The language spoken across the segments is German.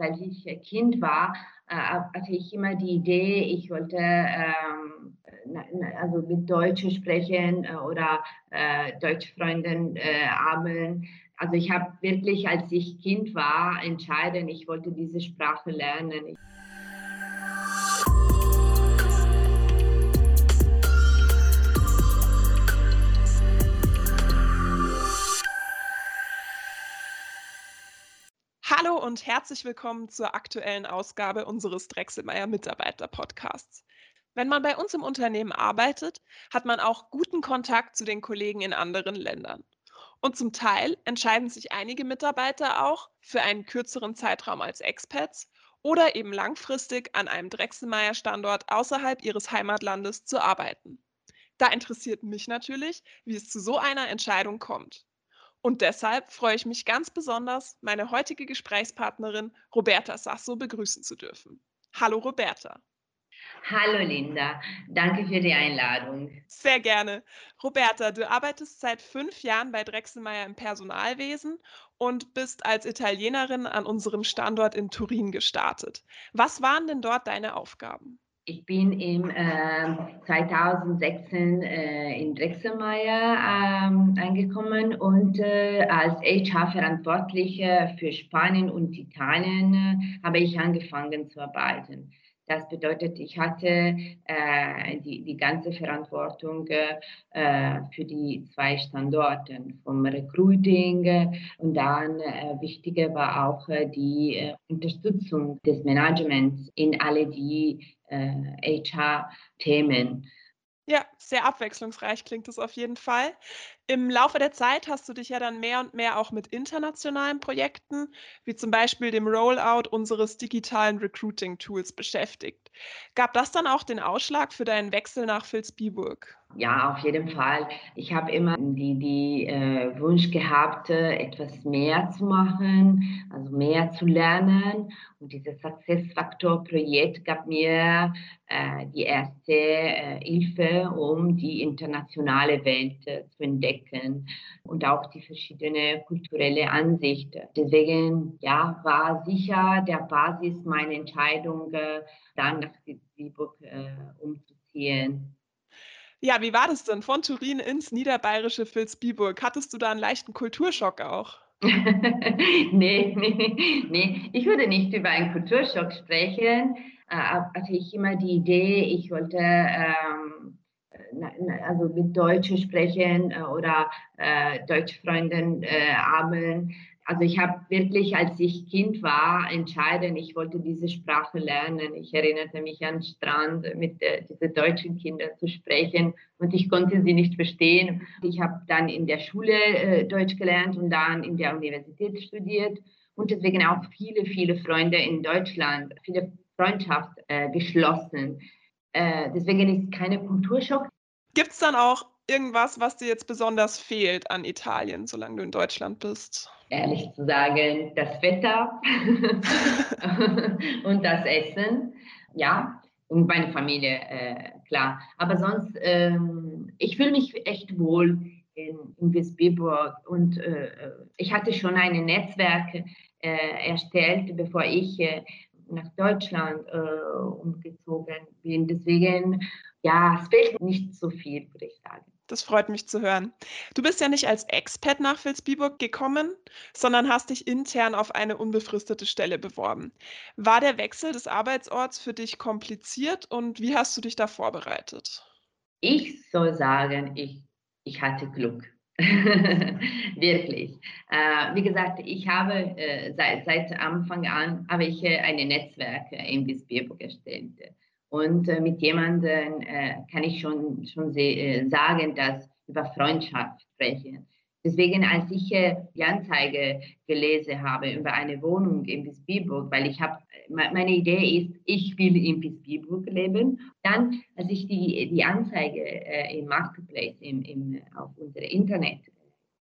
Als ich Kind war, äh, hatte ich immer die Idee, ich wollte ähm, also mit Deutsch sprechen äh, oder äh, Deutschfreunden äh, haben. Also ich habe wirklich, als ich Kind war, entschieden, ich wollte diese Sprache lernen. Und herzlich willkommen zur aktuellen Ausgabe unseres Drechselmeier Mitarbeiter Podcasts. Wenn man bei uns im Unternehmen arbeitet, hat man auch guten Kontakt zu den Kollegen in anderen Ländern. Und zum Teil entscheiden sich einige Mitarbeiter auch für einen kürzeren Zeitraum als Expats oder eben langfristig an einem Drechselmeier Standort außerhalb ihres Heimatlandes zu arbeiten. Da interessiert mich natürlich, wie es zu so einer Entscheidung kommt. Und deshalb freue ich mich ganz besonders, meine heutige Gesprächspartnerin Roberta Sasso begrüßen zu dürfen. Hallo Roberta. Hallo Linda, danke für die Einladung. Sehr gerne. Roberta, du arbeitest seit fünf Jahren bei Drechselmeier im Personalwesen und bist als Italienerin an unserem Standort in Turin gestartet. Was waren denn dort deine Aufgaben? Ich bin im äh, 2016 äh, in Drechselmeier äh, angekommen und äh, als HR-Verantwortliche für Spanien und Italien äh, habe ich angefangen zu arbeiten. Das bedeutet, ich hatte äh, die, die ganze Verantwortung äh, für die zwei Standorte, vom Recruiting und dann äh, wichtiger war auch äh, die äh, Unterstützung des Managements in alle die HR-Themen. Äh, ja, sehr abwechslungsreich klingt es auf jeden Fall. Im Laufe der Zeit hast du dich ja dann mehr und mehr auch mit internationalen Projekten, wie zum Beispiel dem Rollout unseres digitalen Recruiting-Tools beschäftigt. Gab das dann auch den Ausschlag für deinen Wechsel nach Vilsbiburg? Ja, auf jeden Fall. Ich habe immer die, die äh, Wunsch gehabt, äh, etwas mehr zu machen, also mehr zu lernen. Und dieses Success Factor Projekt gab mir äh, die erste äh, Hilfe, um die internationale Welt äh, zu entdecken und auch die verschiedene kulturelle Ansicht. Deswegen ja, war sicher der Basis meine Entscheidung, äh, dann nach Siegburg umzuziehen. Ja, wie war das denn von Turin ins niederbayerische Vilsbiburg? Hattest du da einen leichten Kulturschock auch? nee, nee, nee, ich würde nicht über einen Kulturschock sprechen. Äh, hatte ich immer die Idee, ich wollte ähm, also mit Deutschen sprechen äh, oder äh, Deutschfreunden äh, haben. Also ich habe wirklich, als ich Kind war, entschieden, ich wollte diese Sprache lernen. Ich erinnerte mich an Strand mit äh, diesen deutschen Kindern zu sprechen und ich konnte sie nicht verstehen. Ich habe dann in der Schule äh, Deutsch gelernt und dann in der Universität studiert und deswegen auch viele, viele Freunde in Deutschland, viele Freundschaft äh, geschlossen. Äh, deswegen ist keine Kulturschock. Gibt es dann auch irgendwas, was dir jetzt besonders fehlt an Italien, solange du in Deutschland bist? Ehrlich zu sagen, das Wetter und das Essen, ja, und meine Familie, äh, klar. Aber sonst, ähm, ich fühle mich echt wohl in, in Wiesbaden und äh, ich hatte schon ein Netzwerk äh, erstellt, bevor ich äh, nach Deutschland äh, umgezogen bin. Deswegen, ja, es fehlt nicht so viel, würde ich sagen. Das freut mich zu hören. Du bist ja nicht als Expat nach Vilsbiburg gekommen, sondern hast dich intern auf eine unbefristete Stelle beworben. War der Wechsel des Arbeitsorts für dich kompliziert und wie hast du dich da vorbereitet? Ich soll sagen, ich, ich hatte Glück. Wirklich. Äh, wie gesagt, ich habe äh, seit, seit Anfang an habe ich äh, ein Netzwerk in Vilsbiburg erstellt. Und äh, mit jemandem äh, kann ich schon, schon äh, sagen, dass über Freundschaft sprechen. Deswegen, als ich die Anzeige gelesen habe über eine Wohnung in Bisbiburg, weil ich habe, meine Idee ist, ich will in Bisbiburg leben. Dann, als ich die, die Anzeige im Marketplace, im, im, auf unserem Internet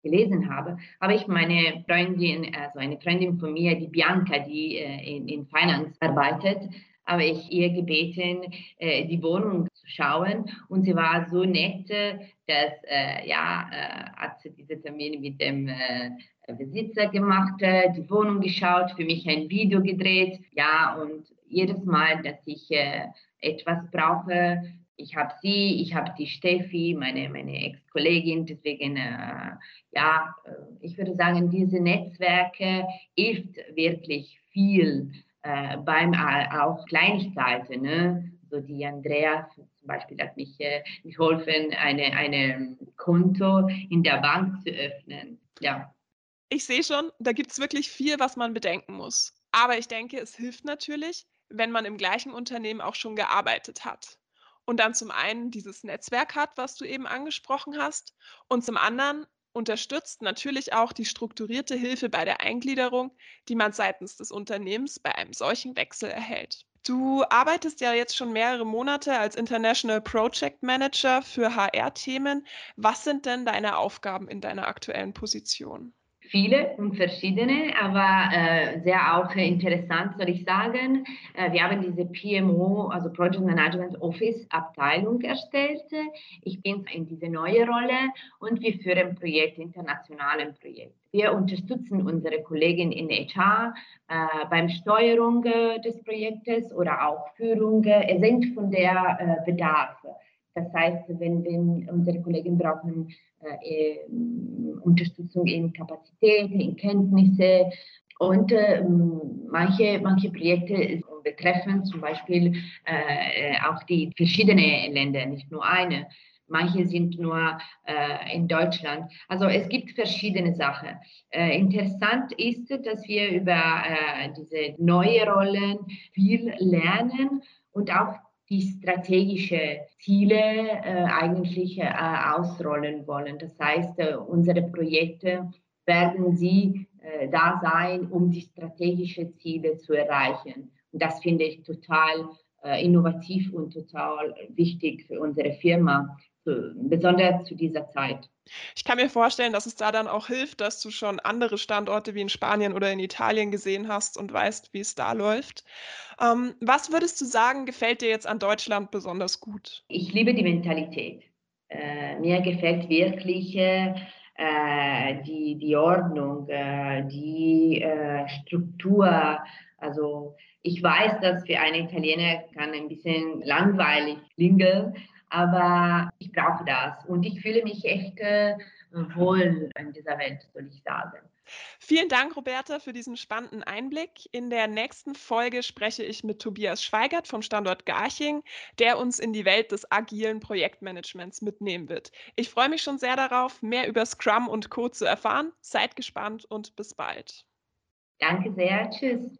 gelesen habe, habe ich meine Freundin, also eine Freundin von mir, die Bianca, die in, in Finance arbeitet, habe ich ihr gebeten, äh, die Wohnung zu schauen. Und sie war so nett, dass äh, ja, äh, hat sie diese Termine mit dem äh, Besitzer gemacht, äh, die Wohnung geschaut, für mich ein Video gedreht. Ja, und jedes Mal, dass ich äh, etwas brauche, ich habe sie, ich habe die Steffi, meine, meine Ex-Kollegin, deswegen, äh, ja, äh, ich würde sagen, diese Netzwerke hilft wirklich viel äh, beim auch Kleinigkeiten, ne? so die Andrea zum Beispiel hat mich äh, geholfen, eine, eine Konto in der Bank zu öffnen, ja. Ich sehe schon, da gibt es wirklich viel, was man bedenken muss. Aber ich denke, es hilft natürlich, wenn man im gleichen Unternehmen auch schon gearbeitet hat und dann zum einen dieses Netzwerk hat, was du eben angesprochen hast, und zum anderen unterstützt natürlich auch die strukturierte Hilfe bei der Eingliederung, die man seitens des Unternehmens bei einem solchen Wechsel erhält. Du arbeitest ja jetzt schon mehrere Monate als International Project Manager für HR-Themen. Was sind denn deine Aufgaben in deiner aktuellen Position? Viele und verschiedene, aber äh, sehr auch interessant, soll ich sagen. Äh, wir haben diese PMO, also Project Management Office Abteilung erstellt. Ich bin in diese neue Rolle und wir führen Projekte, internationalen Projekte. Wir unterstützen unsere Kollegen in HR äh, beim Steuerung äh, des Projektes oder auch Führung. Es sind von der äh, Bedarf. Das heißt, wenn, wenn unsere Kollegen brauchen äh, Unterstützung in Kapazitäten, in Kenntnisse und äh, manche, manche Projekte betreffen zum Beispiel äh, auch die verschiedenen Länder, nicht nur eine. Manche sind nur äh, in Deutschland. Also es gibt verschiedene Sachen. Äh, interessant ist, dass wir über äh, diese neue Rollen viel lernen und auch die strategische Ziele äh, eigentlich äh, ausrollen wollen. Das heißt, äh, unsere Projekte werden sie äh, da sein, um die strategischen Ziele zu erreichen. Und das finde ich total äh, innovativ und total wichtig für unsere Firma, besonders zu dieser Zeit. Ich kann mir vorstellen, dass es da dann auch hilft, dass du schon andere Standorte wie in Spanien oder in Italien gesehen hast und weißt, wie es da läuft. Ähm, was würdest du sagen, gefällt dir jetzt an Deutschland besonders gut? Ich liebe die Mentalität. Äh, mir gefällt wirklich äh, die, die Ordnung, äh, die äh, Struktur. Also ich weiß, dass für einen Italiener kann ein bisschen langweilig klingen, aber ich brauche das und ich fühle mich echt äh, wohl in dieser Welt, soll ich sagen. Vielen Dank, Roberta, für diesen spannenden Einblick. In der nächsten Folge spreche ich mit Tobias Schweigert vom Standort Garching, der uns in die Welt des agilen Projektmanagements mitnehmen wird. Ich freue mich schon sehr darauf, mehr über Scrum und Co. zu erfahren. Seid gespannt und bis bald. Danke sehr. Tschüss.